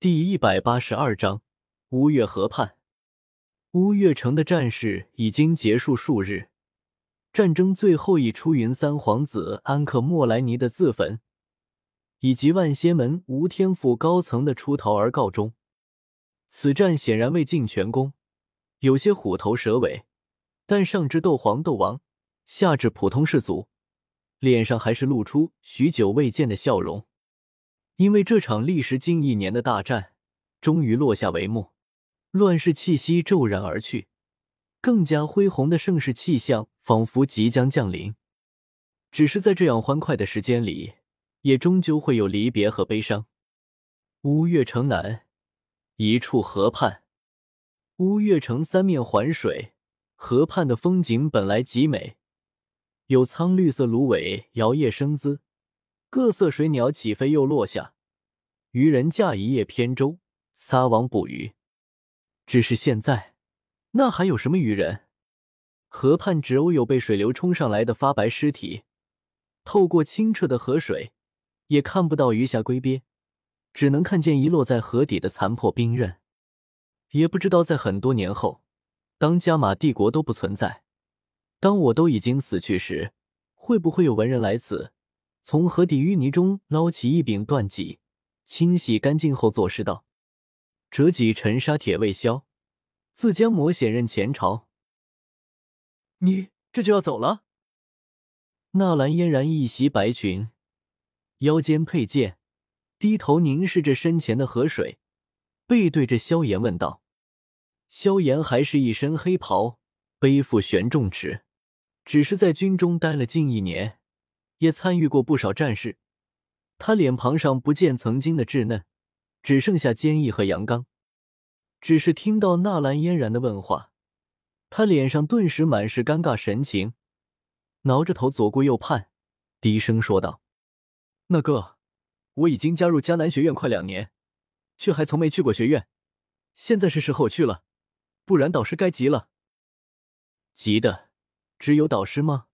第一百八十二章乌月河畔。乌月城的战事已经结束数日，战争最后以出云三皇子安克莫莱尼的自焚，以及万仙门吴天府高层的出逃而告终。此战显然未尽全功，有些虎头蛇尾，但上至斗皇、斗王，下至普通士卒，脸上还是露出许久未见的笑容。因为这场历时近一年的大战终于落下帷幕，乱世气息骤然而去，更加恢宏的盛世气象仿佛即将降临。只是在这样欢快的时间里，也终究会有离别和悲伤。乌月城南一处河畔，乌月城三面环水，河畔的风景本来极美，有苍绿色芦苇摇曳生姿。各色水鸟起飞又落下，渔人驾一叶扁舟撒网捕鱼。只是现在，那还有什么渔人？河畔只偶有被水流冲上来的发白尸体，透过清澈的河水，也看不到鱼虾龟鳖，只能看见遗落在河底的残破冰刃。也不知道在很多年后，当加玛帝国都不存在，当我都已经死去时，会不会有文人来此？从河底淤泥中捞起一柄断戟，清洗干净后作诗道：“折戟沉沙铁未销，自将魔险任前朝。”你这就要走了？纳兰嫣然一袭白裙，腰间佩剑，低头凝视着身前的河水，背对着萧炎问道：“萧炎还是一身黑袍，背负玄重尺，只是在军中待了近一年。”也参与过不少战事，他脸庞上不见曾经的稚嫩，只剩下坚毅和阳刚。只是听到纳兰嫣然的问话，他脸上顿时满是尴尬神情，挠着头左顾右盼，低声说道：“那哥，我已经加入迦南学院快两年，却还从没去过学院，现在是时候去了，不然导师该急了。”急的只有导师吗？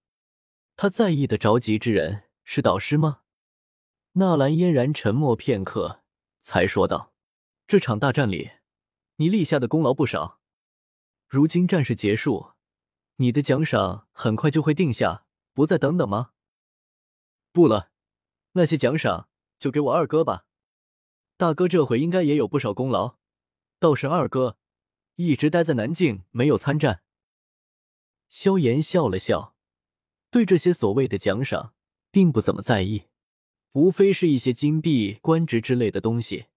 他在意的着急之人是导师吗？纳兰嫣然沉默片刻，才说道：“这场大战里，你立下的功劳不少。如今战事结束，你的奖赏很快就会定下，不再等等吗？”“不了，那些奖赏就给我二哥吧。大哥这回应该也有不少功劳，倒是二哥一直待在南境，没有参战。”萧炎笑了笑。对这些所谓的奖赏，并不怎么在意，无非是一些金币、官职之类的东西，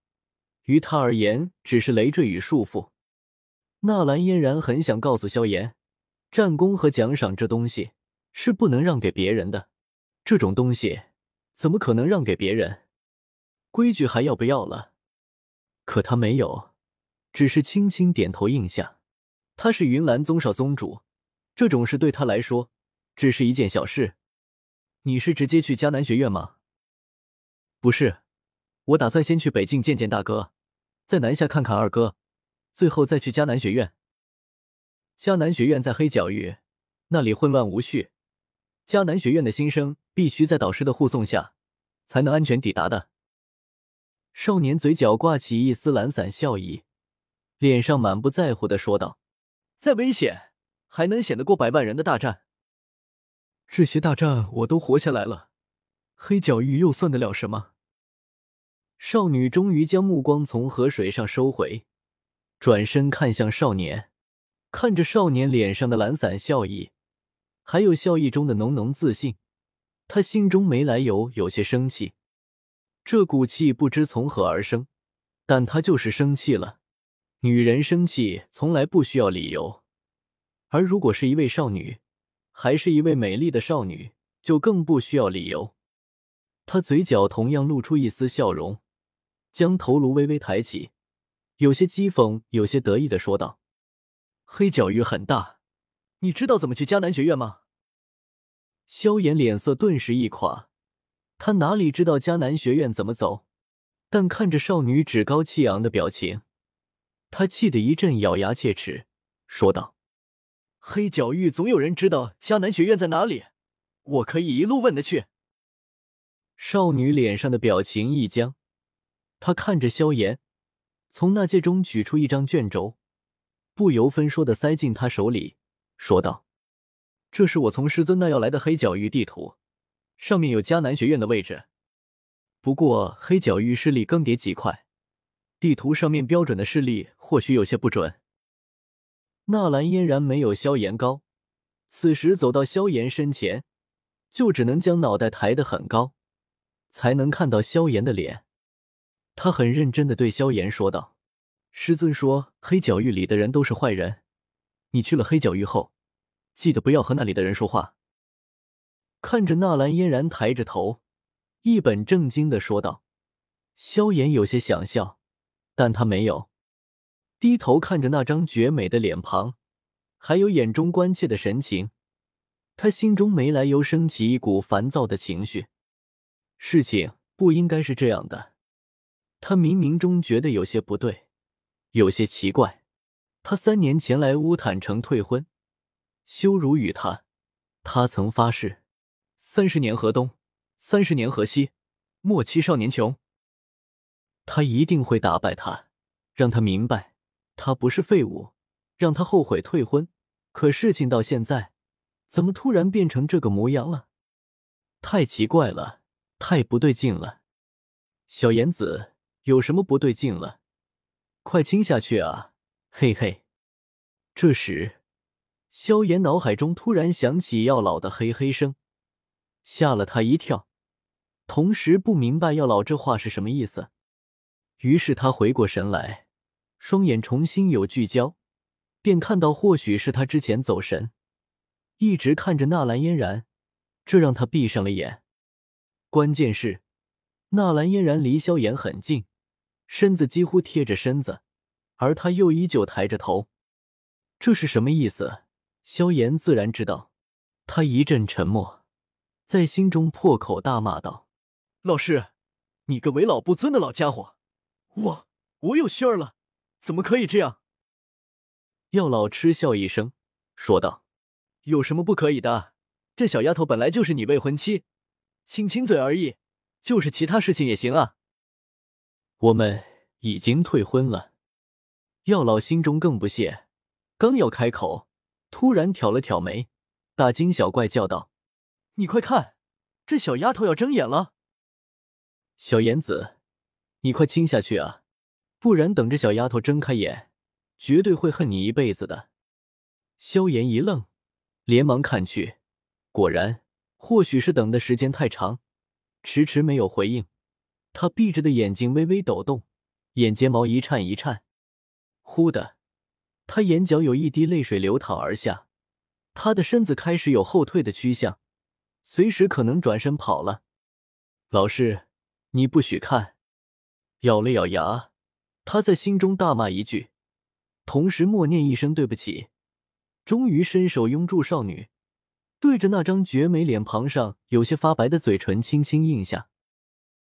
于他而言只是累赘与束缚。纳兰嫣然很想告诉萧炎，战功和奖赏这东西是不能让给别人的，这种东西怎么可能让给别人？规矩还要不要了？可他没有，只是轻轻点头应下。他是云岚宗少宗主，这种事对他来说。只是一件小事，你是直接去迦南学院吗？不是，我打算先去北境见见大哥，再南下看看二哥，最后再去迦南学院。迦南学院在黑角域，那里混乱无序，迦南学院的新生必须在导师的护送下，才能安全抵达的。少年嘴角挂起一丝懒散笑意，脸上满不在乎的说道：“再危险，还能显得过百万人的大战？”这些大战我都活下来了，黑角域又算得了什么？少女终于将目光从河水上收回，转身看向少年，看着少年脸上的懒散笑意，还有笑意中的浓浓自信，她心中没来由有些生气。这股气不知从何而生，但她就是生气了。女人生气从来不需要理由，而如果是一位少女。还是一位美丽的少女，就更不需要理由。她嘴角同样露出一丝笑容，将头颅微微抬起，有些讥讽，有些得意的说道：“黑角域很大，你知道怎么去迦南学院吗？”萧炎脸色顿时一垮，他哪里知道迦南学院怎么走？但看着少女趾高气扬的表情，他气得一阵咬牙切齿，说道。黑角域总有人知道迦南学院在哪里，我可以一路问的去。少女脸上的表情一僵，她看着萧炎，从那戒中取出一张卷轴，不由分说的塞进他手里，说道：“这是我从师尊那要来的黑角域地图，上面有迦南学院的位置。不过黑角域势力更迭极快，地图上面标准的势力或许有些不准。”纳兰嫣然没有萧炎高，此时走到萧炎身前，就只能将脑袋抬得很高，才能看到萧炎的脸。他很认真的对萧炎说道：“师尊说黑角域里的人都是坏人，你去了黑角域后，记得不要和那里的人说话。”看着纳兰嫣然抬着头，一本正经的说道。萧炎有些想笑，但他没有。低头看着那张绝美的脸庞，还有眼中关切的神情，他心中没来由升起一股烦躁的情绪。事情不应该是这样的，他冥冥中觉得有些不对，有些奇怪。他三年前来乌坦城退婚，羞辱于他，他曾发誓：三十年河东，三十年河西，莫欺少年穷。他一定会打败他，让他明白。他不是废物，让他后悔退婚。可事情到现在，怎么突然变成这个模样了？太奇怪了，太不对劲了。小言子，有什么不对劲了？快亲下去啊！嘿嘿。这时，萧炎脑海中突然响起药老的嘿嘿声，吓了他一跳，同时不明白药老这话是什么意思。于是他回过神来。双眼重新有聚焦，便看到或许是他之前走神，一直看着纳兰嫣然，这让他闭上了眼。关键是，纳兰嫣然离萧炎很近，身子几乎贴着身子，而他又依旧抬着头，这是什么意思？萧炎自然知道。他一阵沉默，在心中破口大骂道：“老师，你个为老不尊的老家伙，我我有信儿了！”怎么可以这样？药老嗤笑一声，说道：“有什么不可以的？这小丫头本来就是你未婚妻，亲亲嘴而已，就是其他事情也行啊。”我们已经退婚了。药老心中更不屑，刚要开口，突然挑了挑眉，大惊小怪叫道：“你快看，这小丫头要睁眼了！小妍子，你快亲下去啊！”不然，等着小丫头睁开眼，绝对会恨你一辈子的。萧炎一愣，连忙看去，果然，或许是等的时间太长，迟迟没有回应。他闭着的眼睛微微抖动，眼睫毛一颤一颤。忽的，他眼角有一滴泪水流淌而下，他的身子开始有后退的趋向，随时可能转身跑了。老师，你不许看！咬了咬牙。他在心中大骂一句，同时默念一声对不起，终于伸手拥住少女，对着那张绝美脸庞上有些发白的嘴唇轻轻印下。